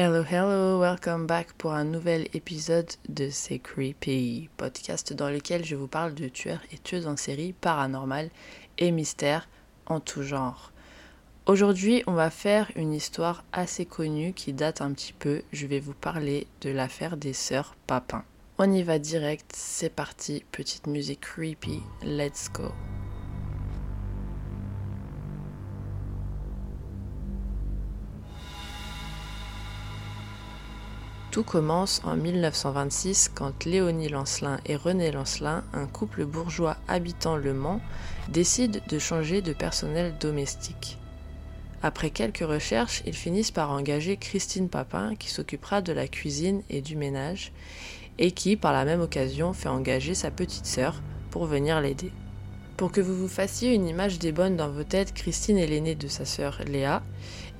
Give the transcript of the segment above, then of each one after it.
Hello, hello, welcome back pour un nouvel épisode de C'est Creepy, podcast dans lequel je vous parle de tueurs et tueuses en série paranormales et mystères en tout genre. Aujourd'hui, on va faire une histoire assez connue qui date un petit peu. Je vais vous parler de l'affaire des sœurs Papin. On y va direct, c'est parti, petite musique creepy, let's go. Tout commence en 1926 quand Léonie Lancelin et René Lancelin, un couple bourgeois habitant Le Mans, décident de changer de personnel domestique. Après quelques recherches, ils finissent par engager Christine Papin qui s'occupera de la cuisine et du ménage et qui, par la même occasion, fait engager sa petite sœur pour venir l'aider. Pour que vous vous fassiez une image des bonnes dans vos têtes, Christine est l'aînée de sa sœur Léa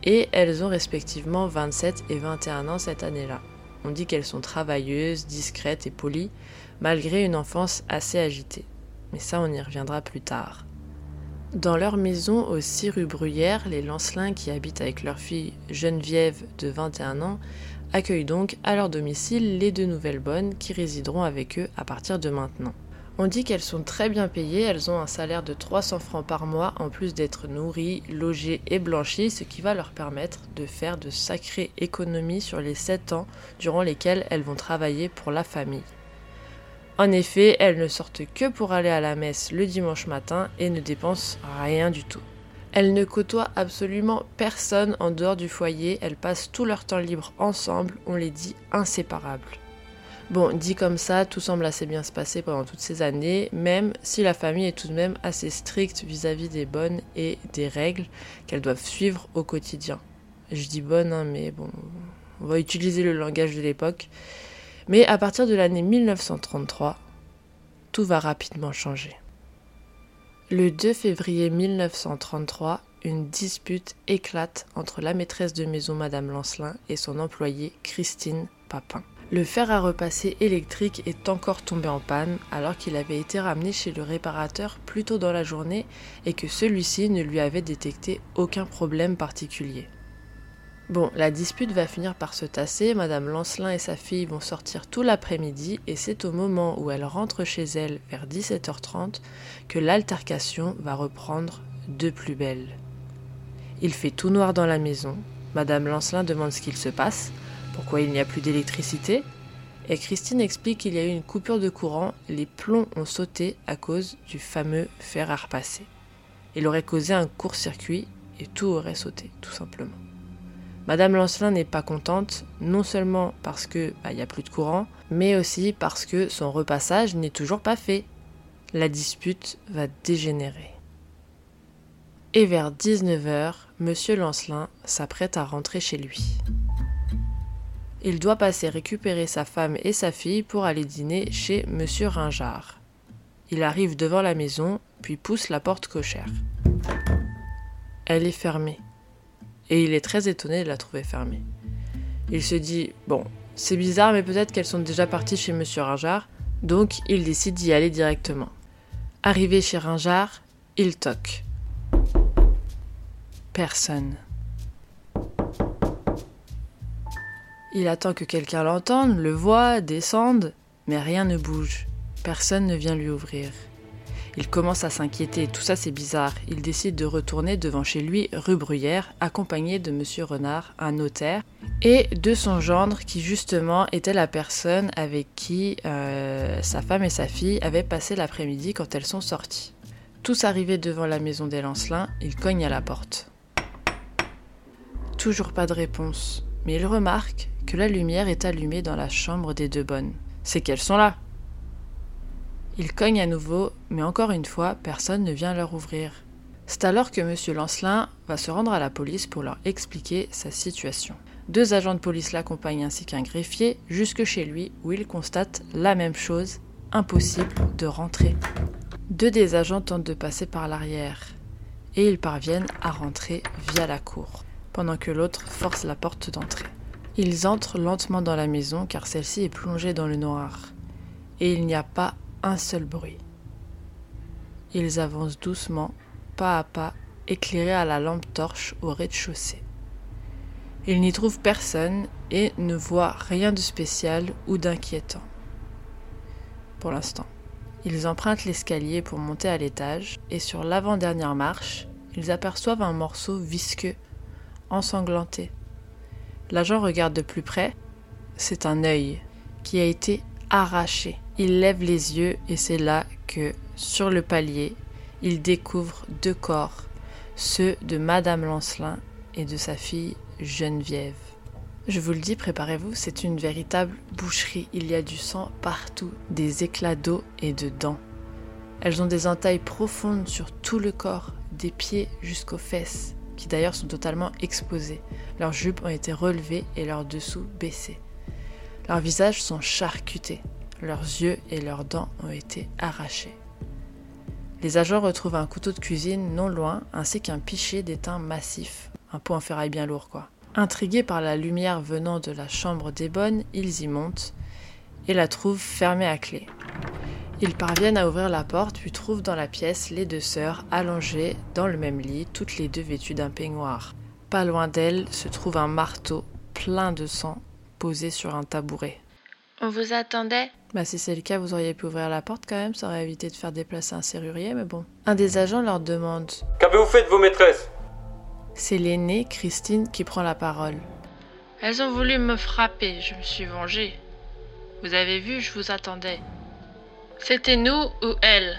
et elles ont respectivement 27 et 21 ans cette année-là. On dit qu'elles sont travailleuses, discrètes et polies, malgré une enfance assez agitée. Mais ça, on y reviendra plus tard. Dans leur maison au 6 rue Bruyère, les Lancelins qui habitent avec leur fille Geneviève de 21 ans accueillent donc à leur domicile les deux nouvelles bonnes qui résideront avec eux à partir de maintenant. On dit qu'elles sont très bien payées, elles ont un salaire de 300 francs par mois en plus d'être nourries, logées et blanchies, ce qui va leur permettre de faire de sacrées économies sur les 7 ans durant lesquels elles vont travailler pour la famille. En effet, elles ne sortent que pour aller à la messe le dimanche matin et ne dépensent rien du tout. Elles ne côtoient absolument personne en dehors du foyer, elles passent tout leur temps libre ensemble, on les dit inséparables. Bon, dit comme ça, tout semble assez bien se passer pendant toutes ces années, même si la famille est tout de même assez stricte vis-à-vis des bonnes et des règles qu'elles doivent suivre au quotidien. Je dis bonne, hein, mais bon, on va utiliser le langage de l'époque. Mais à partir de l'année 1933, tout va rapidement changer. Le 2 février 1933, une dispute éclate entre la maîtresse de maison Madame Lancelin et son employée Christine Papin. Le fer à repasser électrique est encore tombé en panne alors qu'il avait été ramené chez le réparateur plus tôt dans la journée et que celui-ci ne lui avait détecté aucun problème particulier. Bon, la dispute va finir par se tasser, Madame Lancelin et sa fille vont sortir tout l'après-midi et c'est au moment où elle rentre chez elle vers 17h30 que l'altercation va reprendre de plus belle. Il fait tout noir dans la maison, Madame Lancelin demande ce qu'il se passe, pourquoi il n'y a plus d'électricité? Et Christine explique qu'il y a eu une coupure de courant, les plombs ont sauté à cause du fameux fer à repasser. Il aurait causé un court-circuit et tout aurait sauté, tout simplement. Madame Lancelin n'est pas contente, non seulement parce que bah, il n'y a plus de courant, mais aussi parce que son repassage n'est toujours pas fait. La dispute va dégénérer. Et vers 19h, Monsieur Lancelin s'apprête à rentrer chez lui. Il doit passer récupérer sa femme et sa fille pour aller dîner chez Monsieur Ringard. Il arrive devant la maison, puis pousse la porte cochère. Elle est fermée. Et il est très étonné de la trouver fermée. Il se dit Bon, c'est bizarre, mais peut-être qu'elles sont déjà parties chez Monsieur Ringard, donc il décide d'y aller directement. Arrivé chez Ringard, il toque. Personne. Il attend que quelqu'un l'entende, le voit, descende, mais rien ne bouge. Personne ne vient lui ouvrir. Il commence à s'inquiéter, tout ça c'est bizarre. Il décide de retourner devant chez lui, rue Bruyère, accompagné de Monsieur Renard, un notaire, et de son gendre qui justement était la personne avec qui euh, sa femme et sa fille avaient passé l'après-midi quand elles sont sorties. Tous arrivés devant la maison des Lancelins, ils cognent à la porte. Toujours pas de réponse, mais il remarque que la lumière est allumée dans la chambre des deux bonnes. C'est qu'elles sont là. Il cogne à nouveau, mais encore une fois, personne ne vient leur ouvrir. C'est alors que M. Lancelin va se rendre à la police pour leur expliquer sa situation. Deux agents de police l'accompagnent ainsi qu'un greffier jusque chez lui où il constate la même chose, impossible de rentrer. Deux des agents tentent de passer par l'arrière et ils parviennent à rentrer via la cour, pendant que l'autre force la porte d'entrée. Ils entrent lentement dans la maison car celle-ci est plongée dans le noir et il n'y a pas un seul bruit. Ils avancent doucement, pas à pas, éclairés à la lampe torche au rez-de-chaussée. Ils n'y trouvent personne et ne voient rien de spécial ou d'inquiétant. Pour l'instant. Ils empruntent l'escalier pour monter à l'étage et sur l'avant-dernière marche, ils aperçoivent un morceau visqueux, ensanglanté. L'agent regarde de plus près. C'est un œil qui a été arraché. Il lève les yeux et c'est là que, sur le palier, il découvre deux corps, ceux de Madame Lancelin et de sa fille Geneviève. Je vous le dis, préparez-vous, c'est une véritable boucherie. Il y a du sang partout, des éclats d'eau et de dents. Elles ont des entailles profondes sur tout le corps, des pieds jusqu'aux fesses, qui d'ailleurs sont totalement exposées. Leurs jupes ont été relevées et leurs dessous baissés. Leurs visages sont charcutés, leurs yeux et leurs dents ont été arrachés. Les agents retrouvent un couteau de cuisine non loin, ainsi qu'un pichet d'étain massif, un pot en ferraille bien lourd quoi. Intrigués par la lumière venant de la chambre d'Ébonne, ils y montent et la trouvent fermée à clé. Ils parviennent à ouvrir la porte puis trouvent dans la pièce les deux sœurs allongées dans le même lit, toutes les deux vêtues d'un peignoir. Pas loin d'elles se trouve un marteau plein de sang posé sur un tabouret. On vous attendait Bah si c'est le cas, vous auriez pu ouvrir la porte quand même, ça aurait évité de faire déplacer un serrurier, mais bon. Un des agents leur demande. Qu'avez-vous fait de vos maîtresses? C'est l'aînée, Christine, qui prend la parole. Elles ont voulu me frapper, je me suis vengée. Vous avez vu, je vous attendais. C'était nous ou elles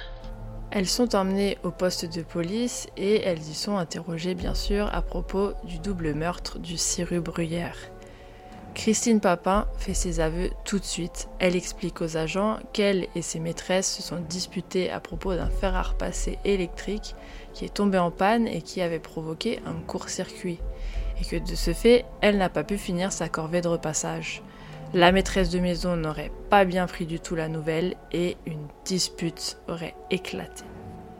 Elles sont emmenées au poste de police et elles y sont interrogées bien sûr à propos du double meurtre du 6 rue Bruyère. Christine Papin fait ses aveux tout de suite. Elle explique aux agents qu'elle et ses maîtresses se sont disputées à propos d'un fer à repasser électrique qui est tombé en panne et qui avait provoqué un court-circuit. Et que de ce fait, elle n'a pas pu finir sa corvée de repassage. La maîtresse de maison n'aurait pas bien pris du tout la nouvelle et une dispute aurait éclaté.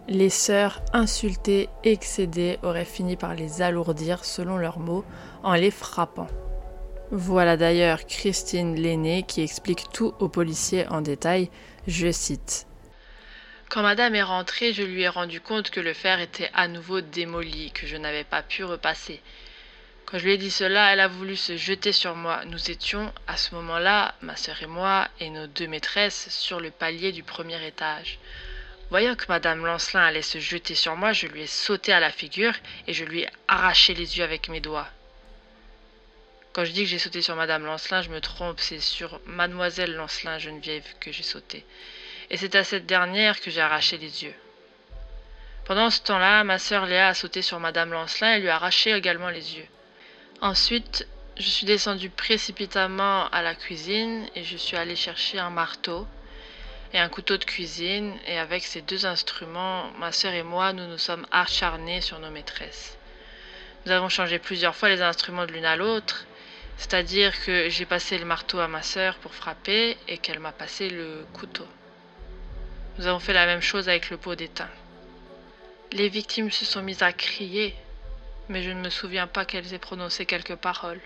Les sœurs, insultées, excédées, auraient fini par les alourdir, selon leurs mots, en les frappant. Voilà d'ailleurs Christine l'aînée qui explique tout aux policiers en détail, je cite. Quand madame est rentrée, je lui ai rendu compte que le fer était à nouveau démoli, que je n'avais pas pu repasser. Quand je lui ai dit cela, elle a voulu se jeter sur moi. Nous étions, à ce moment-là, ma sœur et moi, et nos deux maîtresses, sur le palier du premier étage. Voyant que madame Lancelin allait se jeter sur moi, je lui ai sauté à la figure et je lui ai arraché les yeux avec mes doigts. Quand je dis que j'ai sauté sur Madame Lancelin, je me trompe, c'est sur Mademoiselle Lancelin Geneviève que j'ai sauté. Et c'est à cette dernière que j'ai arraché les yeux. Pendant ce temps-là, ma sœur Léa a sauté sur Madame Lancelin et lui a arraché également les yeux. Ensuite, je suis descendue précipitamment à la cuisine et je suis allée chercher un marteau et un couteau de cuisine et avec ces deux instruments, ma sœur et moi, nous nous sommes acharnés sur nos maîtresses. Nous avons changé plusieurs fois les instruments de l'une à l'autre c'est-à-dire que j'ai passé le marteau à ma sœur pour frapper et qu'elle m'a passé le couteau. Nous avons fait la même chose avec le pot d'étain. Les victimes se sont mises à crier, mais je ne me souviens pas qu'elles aient prononcé quelques paroles.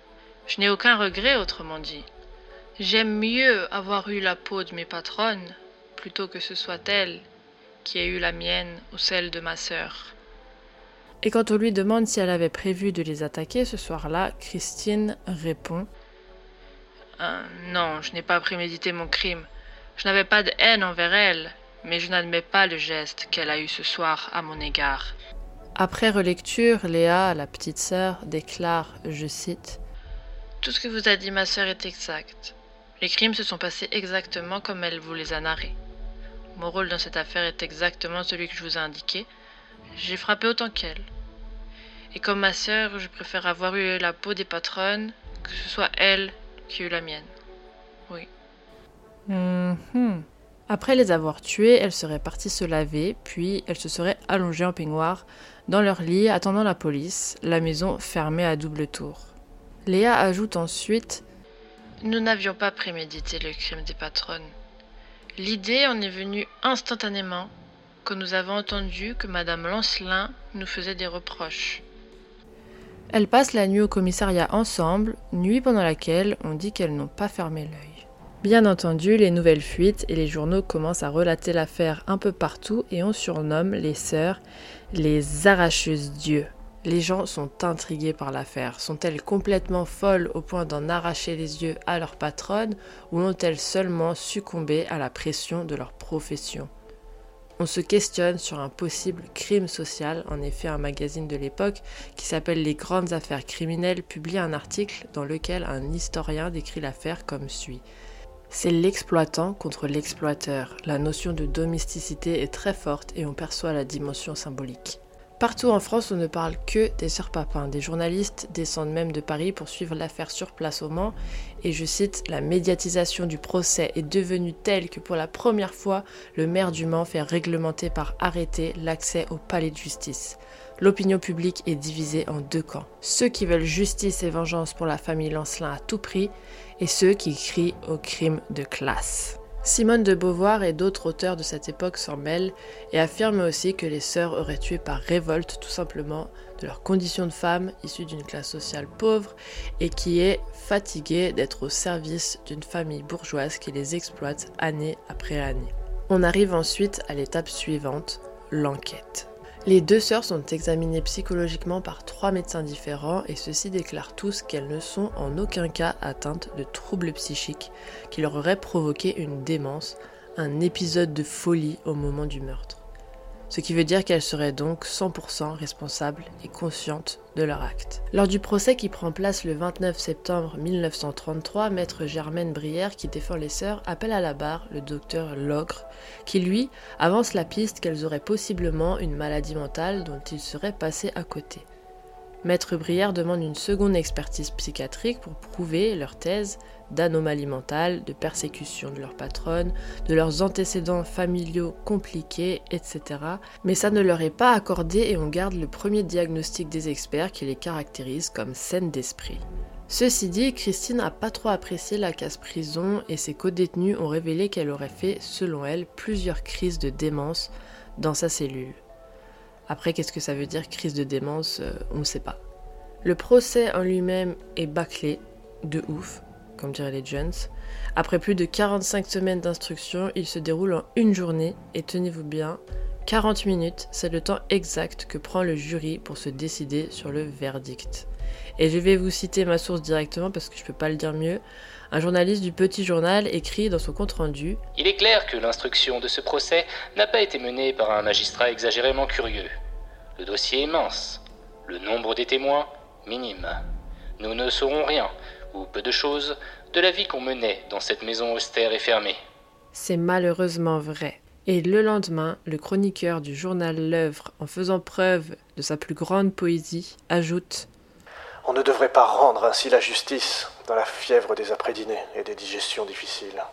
Je n'ai aucun regret, autrement dit. J'aime mieux avoir eu la peau de mes patronnes plutôt que ce soit elle qui ait eu la mienne ou celle de ma sœur. Et quand on lui demande si elle avait prévu de les attaquer ce soir-là, Christine répond Euh, non, je n'ai pas prémédité mon crime. Je n'avais pas de haine envers elle, mais je n'admets pas le geste qu'elle a eu ce soir à mon égard. Après relecture, Léa, la petite sœur, déclare, je cite, Tout ce que vous a dit ma sœur est exact. Les crimes se sont passés exactement comme elle vous les a narrés. Mon rôle dans cette affaire est exactement celui que je vous ai indiqué. J'ai frappé autant qu'elle. Et comme ma sœur, je préfère avoir eu la peau des patronnes que ce soit elle qui eut la mienne. Oui. Mhm. Après les avoir tués, elle serait partie se laver, puis elle se serait allongée en peignoir dans leur lit attendant la police, la maison fermée à double tour. Léa ajoute ensuite Nous n'avions pas prémédité le crime des patronnes. L'idée en est venue instantanément quand nous avons entendu que Madame Lancelin nous faisait des reproches. Elles passent la nuit au commissariat ensemble, nuit pendant laquelle on dit qu'elles n'ont pas fermé l'œil. Bien entendu, les nouvelles fuites et les journaux commencent à relater l'affaire un peu partout et on surnomme les sœurs les arracheuses d'yeux. Les gens sont intrigués par l'affaire. Sont-elles complètement folles au point d'en arracher les yeux à leur patronne ou ont-elles seulement succombé à la pression de leur profession? On se questionne sur un possible crime social. En effet, un magazine de l'époque qui s'appelle Les grandes affaires criminelles publie un article dans lequel un historien décrit l'affaire comme suit. C'est l'exploitant contre l'exploiteur. La notion de domesticité est très forte et on perçoit la dimension symbolique. Partout en France, on ne parle que des sœurs Papin. Des journalistes descendent même de Paris pour suivre l'affaire sur place au Mans. Et je cite, la médiatisation du procès est devenue telle que pour la première fois, le maire du Mans fait réglementer par arrêté l'accès au palais de justice. L'opinion publique est divisée en deux camps. Ceux qui veulent justice et vengeance pour la famille Lancelin à tout prix et ceux qui crient au crime de classe. Simone de Beauvoir et d'autres auteurs de cette époque s'en mêlent et affirment aussi que les sœurs auraient tué par révolte tout simplement de leur condition de femmes issues d'une classe sociale pauvre et qui est fatiguée d'être au service d'une famille bourgeoise qui les exploite année après année. On arrive ensuite à l'étape suivante, l'enquête. Les deux sœurs sont examinées psychologiquement par trois médecins différents et ceux-ci déclarent tous qu'elles ne sont en aucun cas atteintes de troubles psychiques qui leur auraient provoqué une démence, un épisode de folie au moment du meurtre. Ce qui veut dire qu'elles seraient donc 100% responsables et conscientes de leur acte. Lors du procès qui prend place le 29 septembre 1933, maître Germaine Brière, qui défend les sœurs, appelle à la barre le docteur Logre, qui lui avance la piste qu'elles auraient possiblement une maladie mentale dont il serait passé à côté. Maître Brière demande une seconde expertise psychiatrique pour prouver leur thèse d'anomalie mentale, de persécution de leur patronne, de leurs antécédents familiaux compliqués, etc. Mais ça ne leur est pas accordé et on garde le premier diagnostic des experts qui les caractérise comme saines d'esprit. Ceci dit, Christine n'a pas trop apprécié la casse-prison et ses co-détenus ont révélé qu'elle aurait fait, selon elle, plusieurs crises de démence dans sa cellule. Après, qu'est-ce que ça veut dire crise de démence? Euh, On ne sait pas. Le procès en lui-même est bâclé, de ouf, comme diraient les Jones. Après plus de 45 semaines d'instruction, il se déroule en une journée, et tenez-vous bien, 40 minutes, c'est le temps exact que prend le jury pour se décider sur le verdict. Et je vais vous citer ma source directement parce que je peux pas le dire mieux. Un journaliste du Petit Journal écrit dans son compte-rendu Il est clair que l'instruction de ce procès n'a pas été menée par un magistrat exagérément curieux. Le dossier est mince, le nombre des témoins minime. Nous ne saurons rien, ou peu de choses, de la vie qu'on menait dans cette maison austère et fermée. C'est malheureusement vrai. Et le lendemain, le chroniqueur du journal L'œuvre, en faisant preuve de sa plus grande poésie, ajoute On ne devrait pas rendre ainsi la justice dans la fièvre des après-dîners et des digestions difficiles.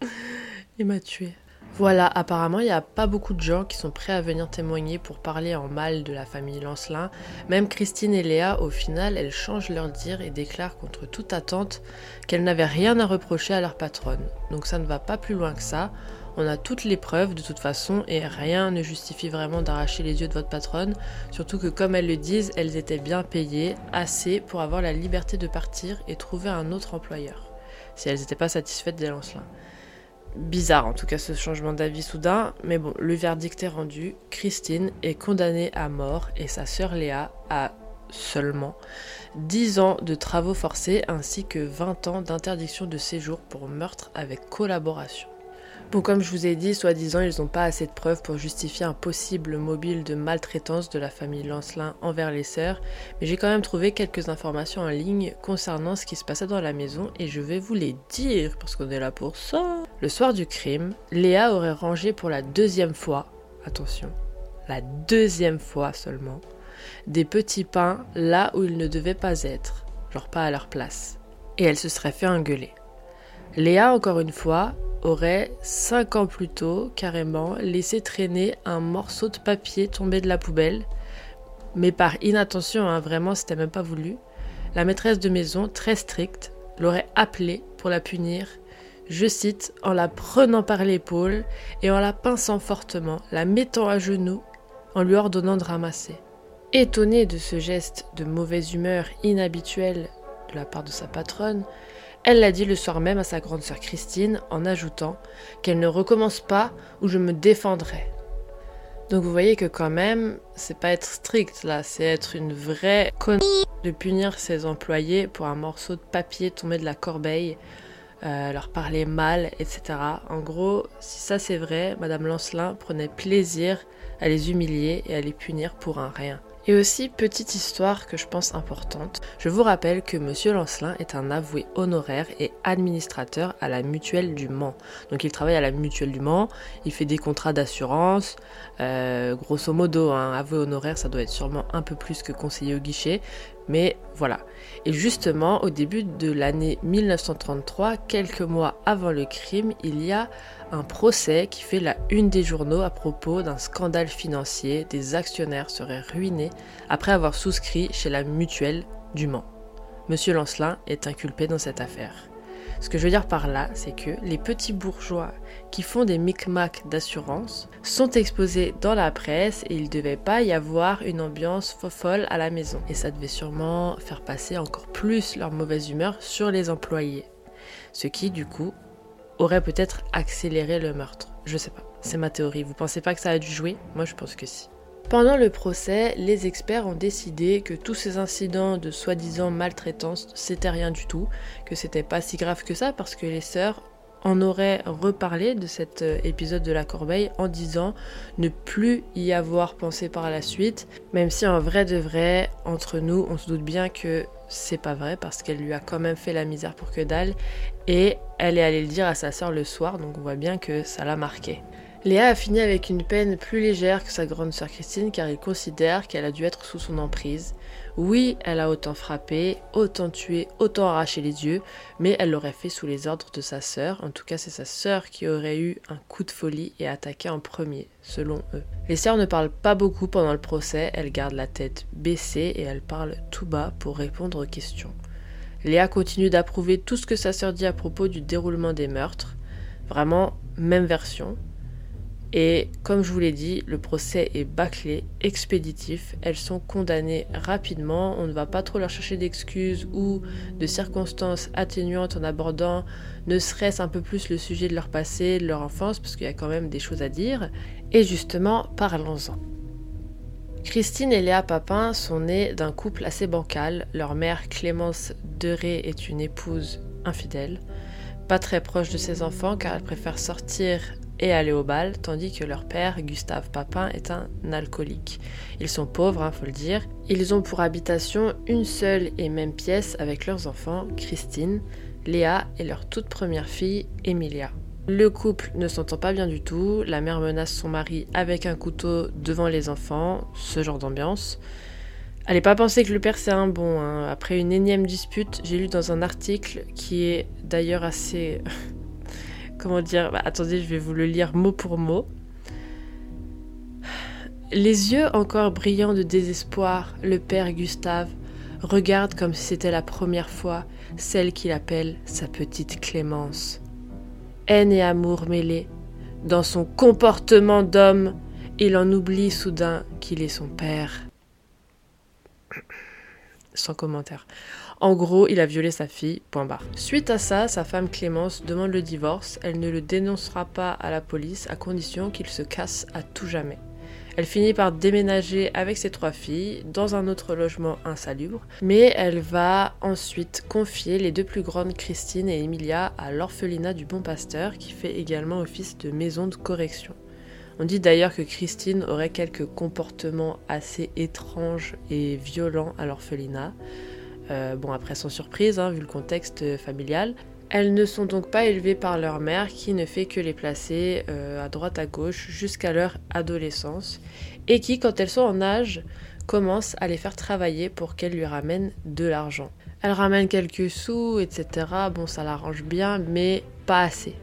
Il m'a tué. Voilà, apparemment, il n'y a pas beaucoup de gens qui sont prêts à venir témoigner pour parler en mal de la famille Lancelin. Même Christine et Léa, au final, elles changent leur dire et déclarent contre toute attente qu'elles n'avaient rien à reprocher à leur patronne. Donc ça ne va pas plus loin que ça. On a toutes les preuves de toute façon et rien ne justifie vraiment d'arracher les yeux de votre patronne, surtout que comme elles le disent, elles étaient bien payées, assez pour avoir la liberté de partir et trouver un autre employeur, si elles n'étaient pas satisfaites des Lancelins. Bizarre en tout cas ce changement d'avis soudain, mais bon, le verdict est rendu. Christine est condamnée à mort et sa sœur Léa a seulement 10 ans de travaux forcés ainsi que 20 ans d'interdiction de séjour pour meurtre avec collaboration. Bon, comme je vous ai dit, soi-disant, ils n'ont pas assez de preuves pour justifier un possible mobile de maltraitance de la famille Lancelin envers les sœurs, mais j'ai quand même trouvé quelques informations en ligne concernant ce qui se passait dans la maison et je vais vous les dire parce qu'on est là pour ça. Le soir du crime, Léa aurait rangé pour la deuxième fois, attention, la deuxième fois seulement, des petits pains là où ils ne devaient pas être, genre pas à leur place. Et elle se serait fait engueuler. Léa, encore une fois, aurait, cinq ans plus tôt, carrément, laissé traîner un morceau de papier tombé de la poubelle. Mais par inattention, hein, vraiment, c'était même pas voulu. La maîtresse de maison, très stricte, l'aurait appelée pour la punir, je cite, en la prenant par l'épaule et en la pinçant fortement, la mettant à genoux, en lui ordonnant de ramasser. Étonnée de ce geste de mauvaise humeur inhabituel de la part de sa patronne, elle l'a dit le soir même à sa grande sœur Christine en ajoutant qu'elle ne recommence pas ou je me défendrai. Donc vous voyez que quand même, c'est pas être strict là, c'est être une vraie connerie de punir ses employés pour un morceau de papier tombé de la corbeille, euh, leur parler mal, etc. En gros, si ça c'est vrai, Madame Lancelin prenait plaisir à les humilier et à les punir pour un rien. Et aussi, petite histoire que je pense importante, je vous rappelle que Monsieur Lancelin est un avoué honoraire et administrateur à la Mutuelle du Mans. Donc il travaille à la Mutuelle du Mans, il fait des contrats d'assurance, euh, grosso modo, un avoué honoraire, ça doit être sûrement un peu plus que conseiller au guichet, mais voilà. Et justement, au début de l'année 1933, quelques mois avant le crime, il y a un procès qui fait la une des journaux à propos d'un scandale financier. Des actionnaires seraient ruinés après avoir souscrit chez la mutuelle du Mans. Monsieur Lancelin est inculpé dans cette affaire. Ce que je veux dire par là, c'est que les petits bourgeois qui font des micmacs d'assurance sont exposés dans la presse et il devait pas y avoir une ambiance folle à la maison. Et ça devait sûrement faire passer encore plus leur mauvaise humeur sur les employés. Ce qui, du coup, aurait peut-être accéléré le meurtre. Je sais pas, c'est ma théorie. Vous pensez pas que ça a dû jouer? Moi je pense que si. Pendant le procès, les experts ont décidé que tous ces incidents de soi-disant maltraitance c'était rien du tout, que c'était pas si grave que ça parce que les sœurs en auraient reparlé de cet euh, épisode de la corbeille en disant ne plus y avoir pensé par la suite, même si en vrai de vrai, entre nous, on se doute bien que c'est pas vrai parce qu'elle lui a quand même fait la misère pour que dalle et elle est allée le dire à sa sœur le soir, donc on voit bien que ça l'a marqué. Léa a fini avec une peine plus légère que sa grande sœur Christine car il considère qu'elle a dû être sous son emprise. Oui, elle a autant frappé, autant tué, autant arraché les yeux, mais elle l'aurait fait sous les ordres de sa sœur. En tout cas, c'est sa sœur qui aurait eu un coup de folie et attaqué en premier, selon eux. Les sœurs ne parlent pas beaucoup pendant le procès, elles gardent la tête baissée et elles parlent tout bas pour répondre aux questions. Léa continue d'approuver tout ce que sa sœur dit à propos du déroulement des meurtres. Vraiment, même version. Et comme je vous l'ai dit, le procès est bâclé, expéditif. Elles sont condamnées rapidement. On ne va pas trop leur chercher d'excuses ou de circonstances atténuantes en abordant ne serait-ce un peu plus le sujet de leur passé, de leur enfance, parce qu'il y a quand même des choses à dire. Et justement, parlons-en. Christine et Léa Papin sont nées d'un couple assez bancal. Leur mère, Clémence Deré, est une épouse infidèle, pas très proche de ses enfants car elle préfère sortir et aller au bal, tandis que leur père, Gustave Papin, est un alcoolique. Ils sont pauvres, il hein, faut le dire. Ils ont pour habitation une seule et même pièce avec leurs enfants, Christine, Léa et leur toute première fille, Emilia. Le couple ne s'entend pas bien du tout, la mère menace son mari avec un couteau devant les enfants, ce genre d'ambiance. Allez pas penser que le père c'est un bon. Hein. Après une énième dispute, j'ai lu dans un article qui est d'ailleurs assez comment dire bah, Attendez, je vais vous le lire mot pour mot. Les yeux encore brillants de désespoir, le père Gustave regarde comme si c'était la première fois celle qu'il appelle sa petite Clémence. Haine et amour mêlés, dans son comportement d'homme, il en oublie soudain qu'il est son père. Sans commentaire. En gros, il a violé sa fille, point. Suite à ça, sa femme Clémence demande le divorce. Elle ne le dénoncera pas à la police à condition qu'il se casse à tout jamais. Elle finit par déménager avec ses trois filles dans un autre logement insalubre, mais elle va ensuite confier les deux plus grandes, Christine et Emilia, à l'orphelinat du Bon Pasteur, qui fait également office de maison de correction. On dit d'ailleurs que Christine aurait quelques comportements assez étranges et violents à l'orphelinat. Euh, bon, après sans surprise, hein, vu le contexte familial. Elles ne sont donc pas élevées par leur mère qui ne fait que les placer euh, à droite à gauche jusqu'à leur adolescence et qui, quand elles sont en âge, commence à les faire travailler pour qu'elles lui ramènent de l'argent. Elle ramène quelques sous, etc. Bon, ça l'arrange bien, mais pas assez.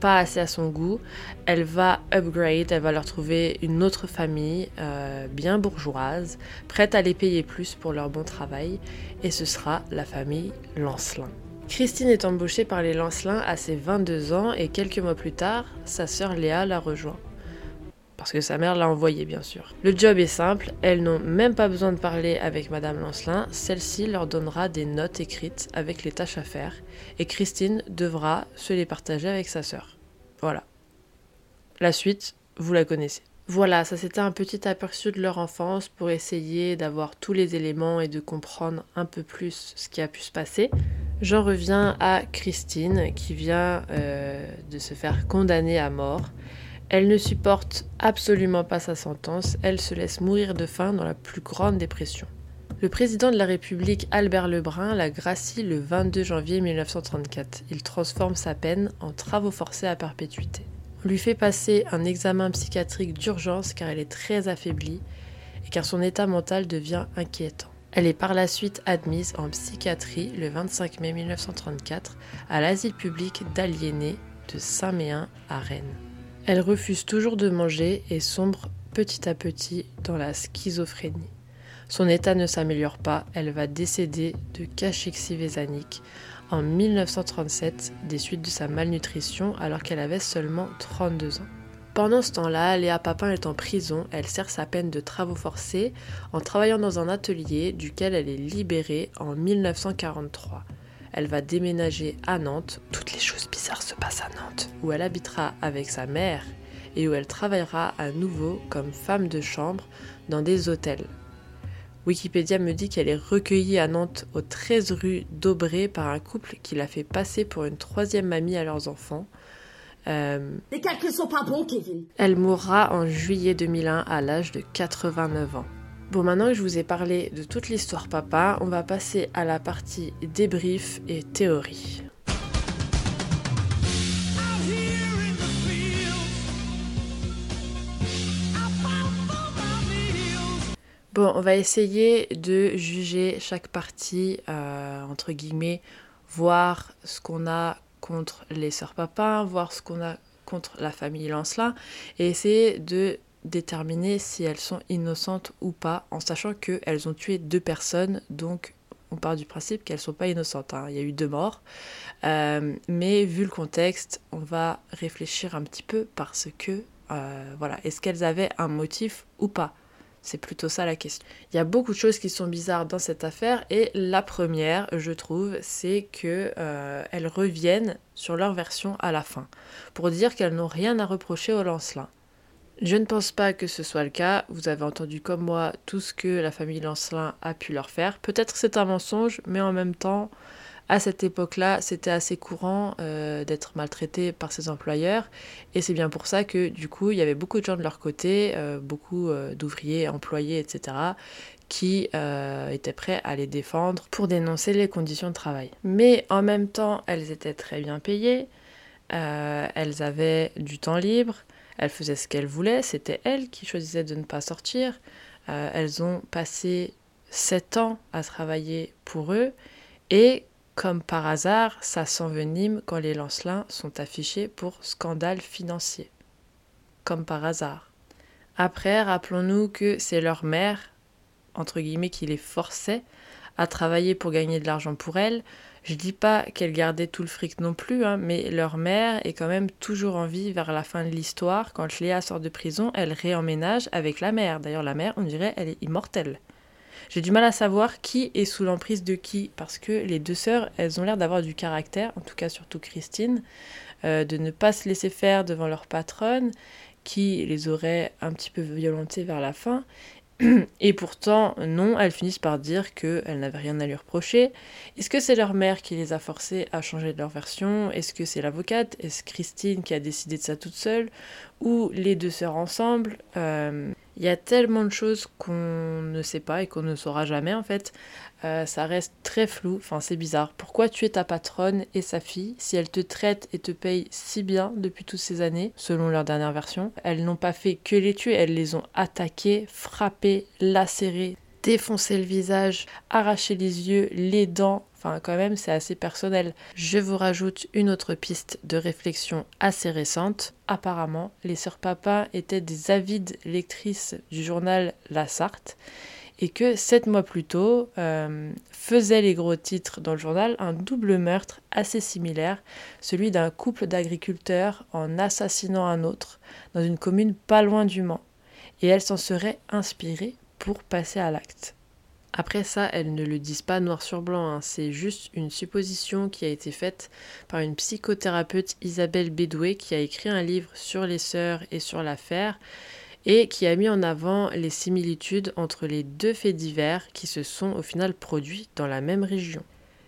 Pas assez à son goût. Elle va upgrade, elle va leur trouver une autre famille, euh, bien bourgeoise, prête à les payer plus pour leur bon travail, et ce sera la famille Lancelin. Christine est embauchée par les Lancelins à ses 22 ans et quelques mois plus tard, sa sœur Léa la rejoint. Parce que sa mère l'a envoyée, bien sûr. Le job est simple, elles n'ont même pas besoin de parler avec Madame Lancelin, celle-ci leur donnera des notes écrites avec les tâches à faire, et Christine devra se les partager avec sa sœur. Voilà. La suite, vous la connaissez. Voilà, ça c'était un petit aperçu de leur enfance pour essayer d'avoir tous les éléments et de comprendre un peu plus ce qui a pu se passer. J'en reviens à Christine qui vient euh, de se faire condamner à mort. Elle ne supporte absolument pas sa sentence, elle se laisse mourir de faim dans la plus grande dépression. Le président de la République, Albert Lebrun, la gracie le 22 janvier 1934. Il transforme sa peine en travaux forcés à perpétuité. On lui fait passer un examen psychiatrique d'urgence car elle est très affaiblie et car son état mental devient inquiétant. Elle est par la suite admise en psychiatrie le 25 mai 1934 à l'asile public d'aliénés de Saint-Méen à Rennes. Elle refuse toujours de manger et sombre petit à petit dans la schizophrénie. Son état ne s'améliore pas, elle va décéder de cachexie vésanique en 1937 des suites de sa malnutrition alors qu'elle avait seulement 32 ans. Pendant ce temps-là, Léa Papin est en prison. Elle sert sa peine de travaux forcés en travaillant dans un atelier duquel elle est libérée en 1943. Elle va déménager à Nantes. Toutes les choses bizarres se passent à Nantes. Où elle habitera avec sa mère et où elle travaillera à nouveau comme femme de chambre dans des hôtels. Wikipédia me dit qu'elle est recueillie à Nantes au 13 rue d'Aubray par un couple qui l'a fait passer pour une troisième mamie à leurs enfants. Euh, Les calculs sont pas bons, Kevin. elle mourra en juillet 2001 à l'âge de 89 ans. Bon, maintenant que je vous ai parlé de toute l'histoire papa, on va passer à la partie débrief et théorie. Bon, on va essayer de juger chaque partie, euh, entre guillemets, voir ce qu'on a contre les sœurs Papin, voir ce qu'on a contre la famille Lancelin, et essayer de déterminer si elles sont innocentes ou pas, en sachant qu'elles ont tué deux personnes, donc on part du principe qu'elles ne sont pas innocentes. hein. Il y a eu deux morts, Euh, mais vu le contexte, on va réfléchir un petit peu parce que, euh, voilà, est-ce qu'elles avaient un motif ou pas? C'est plutôt ça la question. Il y a beaucoup de choses qui sont bizarres dans cette affaire et la première, je trouve, c'est que euh, elles reviennent sur leur version à la fin pour dire qu'elles n'ont rien à reprocher au Lancelin. Je ne pense pas que ce soit le cas. Vous avez entendu comme moi tout ce que la famille Lancelin a pu leur faire. Peut-être c'est un mensonge, mais en même temps, à cette époque-là, c'était assez courant euh, d'être maltraité par ses employeurs. Et c'est bien pour ça que, du coup, il y avait beaucoup de gens de leur côté, euh, beaucoup euh, d'ouvriers, employés, etc., qui étaient prêts à les défendre pour dénoncer les conditions de travail. Mais en même temps, elles étaient très bien payées, elles avaient du temps libre, elles faisaient ce qu'elles voulaient, c'était elles qui choisissaient de ne pas sortir. Euh, elles ont passé sept ans à travailler pour eux et comme par hasard, ça s'envenime quand les Lancelins sont affichés pour scandale financier. Comme par hasard. Après, rappelons-nous que c'est leur mère, entre guillemets, qui les forçait à travailler pour gagner de l'argent pour elles. Je dis pas qu'elles gardaient tout le fric non plus, hein, mais leur mère est quand même toujours en vie vers la fin de l'histoire. Quand Léa sort de prison, elle réemménage avec la mère. D'ailleurs, la mère, on dirait, elle est immortelle. J'ai du mal à savoir qui est sous l'emprise de qui, parce que les deux sœurs, elles ont l'air d'avoir du caractère, en tout cas surtout Christine, euh, de ne pas se laisser faire devant leur patronne, qui les aurait un petit peu violentées vers la fin. Et pourtant, non, elles finissent par dire qu'elles n'avaient rien à lui reprocher. Est-ce que c'est leur mère qui les a forcées à changer de leur version? Est-ce que c'est l'avocate? Est-ce Christine qui a décidé de ça toute seule? Ou les deux sœurs ensemble? Euh, Il y a tellement de choses qu'on ne sait pas et qu'on ne saura jamais en fait. Euh, ça reste très flou, enfin c'est bizarre. Pourquoi tuer ta patronne et sa fille si elle te traite et te paye si bien depuis toutes ces années, selon leur dernière version? Elles n'ont pas fait que les tuer, elles les ont attaqués, frappés, lacérés, défoncé le visage, arraché les yeux, les dents. Enfin, quand même, c'est assez personnel. Je vous rajoute une autre piste de réflexion assez récente. Apparemment, les sœurs Papin étaient des avides lectrices du journal La Sarthe et que sept mois plus tôt euh, faisait les gros titres dans le journal un double meurtre assez similaire, celui d'un couple d'agriculteurs en assassinant un autre dans une commune pas loin du Mans. Et elle s'en serait inspirée pour passer à l'acte. Après ça, elles ne le disent pas noir sur blanc, hein. c'est juste une supposition qui a été faite par une psychothérapeute Isabelle Bédoué qui a écrit un livre sur les sœurs et sur l'affaire et qui a mis en avant les similitudes entre les deux faits divers qui se sont au final produits dans la même région.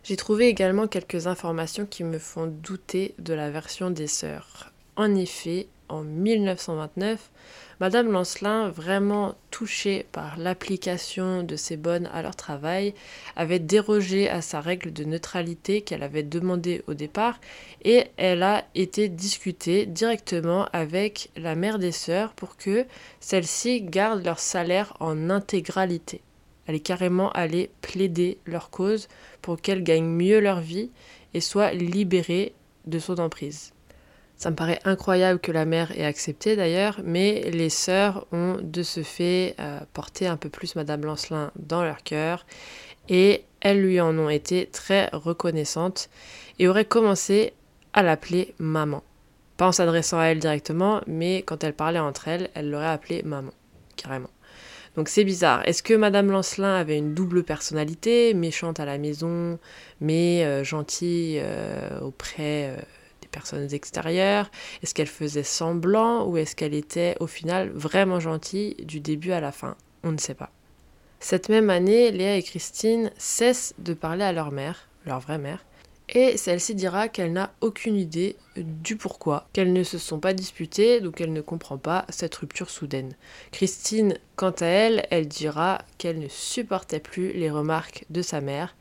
J'ai trouvé également quelques informations qui me font douter de la version des sœurs. En effet, en 1929, Madame Lancelin, vraiment touchée par l'application de ces bonnes à leur travail, avait dérogé à sa règle de neutralité qu'elle avait demandée au départ et elle a été discutée directement avec la mère des sœurs pour que celles-ci gardent leur salaire en intégralité. Elle est carrément allée plaider leur cause pour qu'elles gagnent mieux leur vie et soient libérées de son emprise. Ça me paraît incroyable que la mère ait accepté d'ailleurs, mais les sœurs ont de ce fait euh, porté un peu plus Madame Lancelin dans leur cœur et elles lui en ont été très reconnaissantes et auraient commencé à l'appeler maman. Pas en s'adressant à elle directement, mais quand elles parlaient entre elles, elles l'auraient appelée maman, carrément. Donc c'est bizarre. Est-ce que Madame Lancelin avait une double personnalité, méchante à la maison, mais euh, gentille euh, auprès personnes extérieures? Est-ce qu'elle faisait semblant ou est-ce qu'elle était au final vraiment gentille du début à la fin? On ne sait pas. Cette même année, Léa et Christine cessent de parler à leur mère, leur vraie mère, et celle-ci dira qu'elle n'a aucune idée du pourquoi, qu'elles ne se sont pas disputées, donc elle ne comprend pas cette rupture soudaine. Christine, quant à elle, elle dira qu'elle ne supportait plus les remarques de sa mère,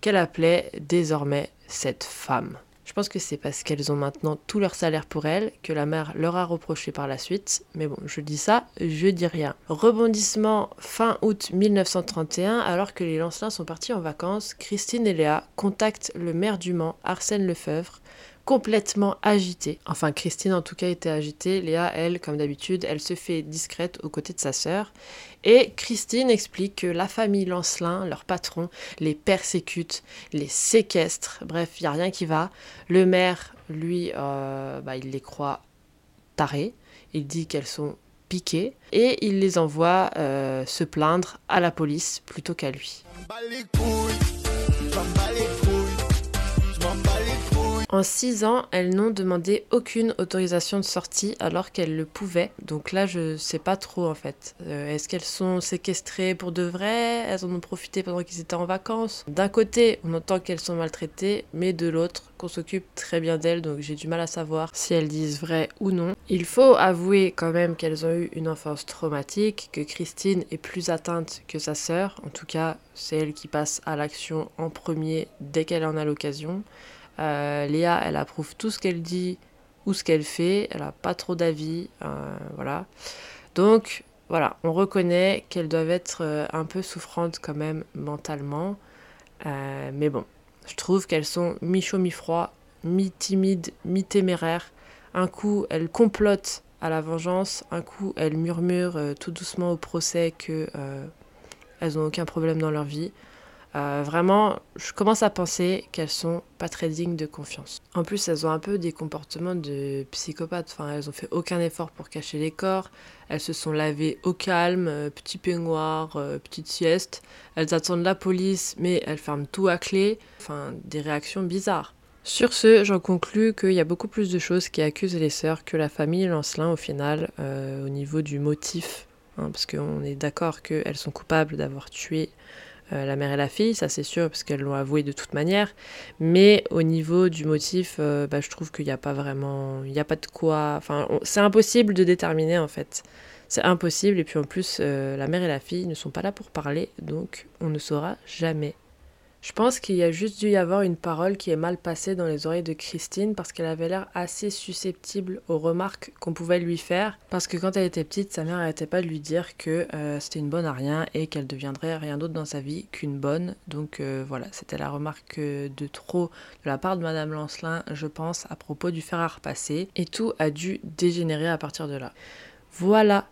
qu'elle appelait désormais cette femme. Je pense que c'est parce qu'elles ont maintenant tout leur salaire pour elles que la mère leur a reproché par la suite. Mais bon, je dis ça, je dis rien. Rebondissement fin août 1931, alors que les Lancelins sont partis en vacances, Christine et Léa contactent le maire du Mans, Arsène Lefebvre, complètement agitée. Enfin, Christine en tout cas était agitée. Léa, elle, comme d'habitude, elle se fait discrète aux côtés de sa sœur. Et Christine explique que la famille Lancelin, leur patron, les persécute, les séquestre. Bref, il n'y a rien qui va. Le maire, lui, euh, bah, il les croit tarées. Il dit qu'elles sont piquées. Et il les envoie euh, se plaindre à la police plutôt qu'à lui. En six ans, elles n'ont demandé aucune autorisation de sortie alors qu'elles le pouvaient. Donc là, je sais pas trop en fait. Euh, est-ce qu'elles sont séquestrées pour de vrai? Elles en ont profité pendant qu'ils étaient en vacances? D'un côté, on entend qu'elles sont maltraitées, mais de l'autre, qu'on s'occupe très bien d'elles. Donc j'ai du mal à savoir si elles disent vrai ou non. Il faut avouer quand même qu'elles ont eu une enfance traumatique, que Christine est plus atteinte que sa sœur. En tout cas, c'est elle qui passe à l'action en premier dès qu'elle en a l'occasion. Euh, Léa, elle approuve tout ce qu'elle dit ou ce qu'elle fait. Elle n'a pas trop d'avis. Euh, voilà. Donc, voilà, on reconnaît qu'elles doivent être euh, un peu souffrantes quand même mentalement. mais bon, je trouve qu'elles sont mi-chaud, mi-froid, mi-timide, mi-téméraire. Un coup, elles complotent à la vengeance. Un coup, elles murmurent tout doucement au procès que elles n'ont aucun problème dans leur vie. Euh, vraiment, je commence à penser qu'elles sont pas très dignes de confiance. En plus, elles ont un peu des comportements de psychopathes. Enfin, elles ont fait aucun effort pour cacher les corps. Elles se sont lavées au calme, euh, petit peignoir, euh, petite sieste. Elles attendent la police, mais elles ferment tout à clé. Enfin, des réactions bizarres. Sur ce, j'en conclus qu'il y a beaucoup plus de choses qui accusent les sœurs que la famille Lancelin au final, au niveau du motif. hein, parce qu'on est d'accord qu'elles sont coupables d'avoir tué euh, la mère et la fille, ça c'est sûr, parce qu'elles l'ont avoué de toute manière. Mais au niveau du motif, euh, bah, je trouve qu'il n'y a pas vraiment. Il n'y a pas de quoi. Enfin, c'est impossible de déterminer en fait. C'est impossible, et puis en plus, euh, la mère et la fille ne sont pas là pour parler, donc on ne saura jamais. Je pense qu'il y a juste dû y avoir une parole qui est mal passée dans les oreilles de Christine parce qu'elle avait l'air assez susceptible aux remarques qu'on pouvait lui faire. Parce que quand elle était petite, sa mère n'arrêtait pas de lui dire que euh, c'était une bonne à rien et qu'elle deviendrait rien d'autre dans sa vie qu'une bonne. Donc euh, voilà, c'était la remarque de trop de la part de Madame Lancelin, je pense, à propos du fer à repasser. Et tout a dû dégénérer à partir de là. Voilà.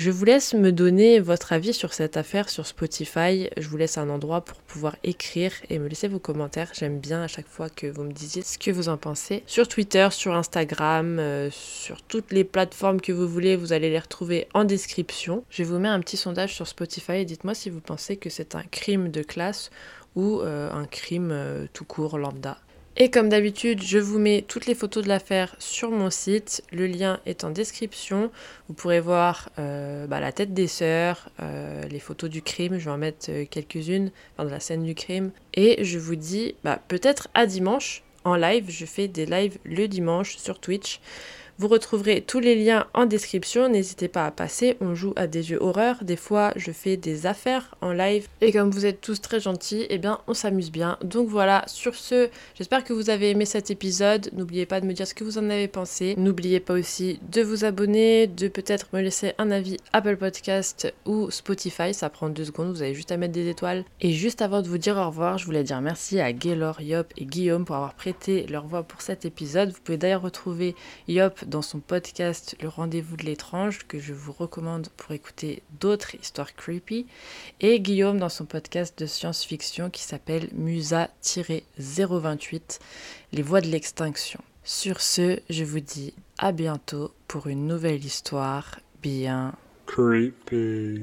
Je vous laisse me donner votre avis sur cette affaire sur Spotify. Je vous laisse un endroit pour pouvoir écrire et me laisser vos commentaires. J'aime bien à chaque fois que vous me disiez ce que vous en pensez. Sur Twitter, sur Instagram, euh, sur toutes les plateformes que vous voulez, vous allez les retrouver en description. Je vous mets un petit sondage sur Spotify et dites-moi si vous pensez que c'est un crime de classe ou euh, un crime euh, tout court lambda. Et comme d'habitude, je vous mets toutes les photos de l'affaire sur mon site. Le lien est en description. Vous pourrez voir euh, bah, la tête des sœurs, euh, les photos du crime. Je vais en mettre euh, quelques-unes, enfin de la scène du crime. Et je vous dis bah, peut-être à dimanche en live. Je fais des lives le dimanche sur Twitch. Vous retrouverez tous les liens en description. N'hésitez pas à passer. On joue à des jeux horreur. Des fois, je fais des affaires en live. Et comme vous êtes tous très gentils, eh bien, on s'amuse bien. Donc voilà, sur ce, j'espère que vous avez aimé cet épisode. N'oubliez pas de me dire ce que vous en avez pensé. N'oubliez pas aussi de vous abonner, de peut-être me laisser un avis Apple Podcast ou Spotify. Ça prend deux secondes. Vous avez juste à mettre des étoiles. Et juste avant de vous dire au revoir, je voulais dire merci à Gaylor, Yop et Guillaume pour avoir prêté leur voix pour cet épisode. Vous pouvez d'ailleurs retrouver Yop dans son podcast Le Rendez-vous de l'étrange que je vous recommande pour écouter d'autres histoires creepy et Guillaume dans son podcast de science-fiction qui s'appelle Musa-028 Les voix de l'extinction. Sur ce, je vous dis à bientôt pour une nouvelle histoire bien Creepy.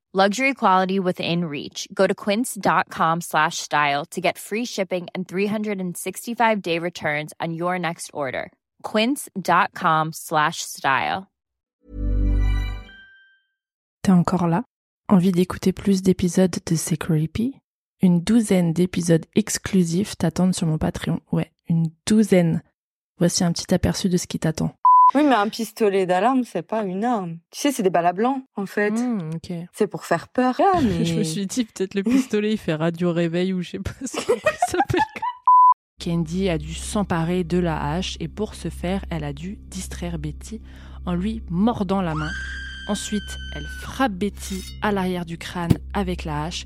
Luxury quality within reach. Go to quince.com slash style to get free shipping and 365 day returns on your next order. Quince.com slash style. T'es encore là? Envie d'écouter plus d'épisodes de C'est Creepy? Une douzaine d'épisodes exclusifs t'attendent sur mon Patreon. Ouais, une douzaine. Voici un petit aperçu de ce qui t'attend. Oui, mais un pistolet d'alarme, c'est pas une arme. Tu sais, c'est des balles à blanc, en fait. Hmm. C'est pour faire peur. Ah, mais... Je me suis dit peut-être le pistolet il fait radio réveil ou je sais pas ce que ça s'appelle. Candy a dû s'emparer de la hache et pour ce faire, elle a dû distraire Betty en lui mordant la main. Ensuite, elle frappe Betty à l'arrière du crâne avec la hache.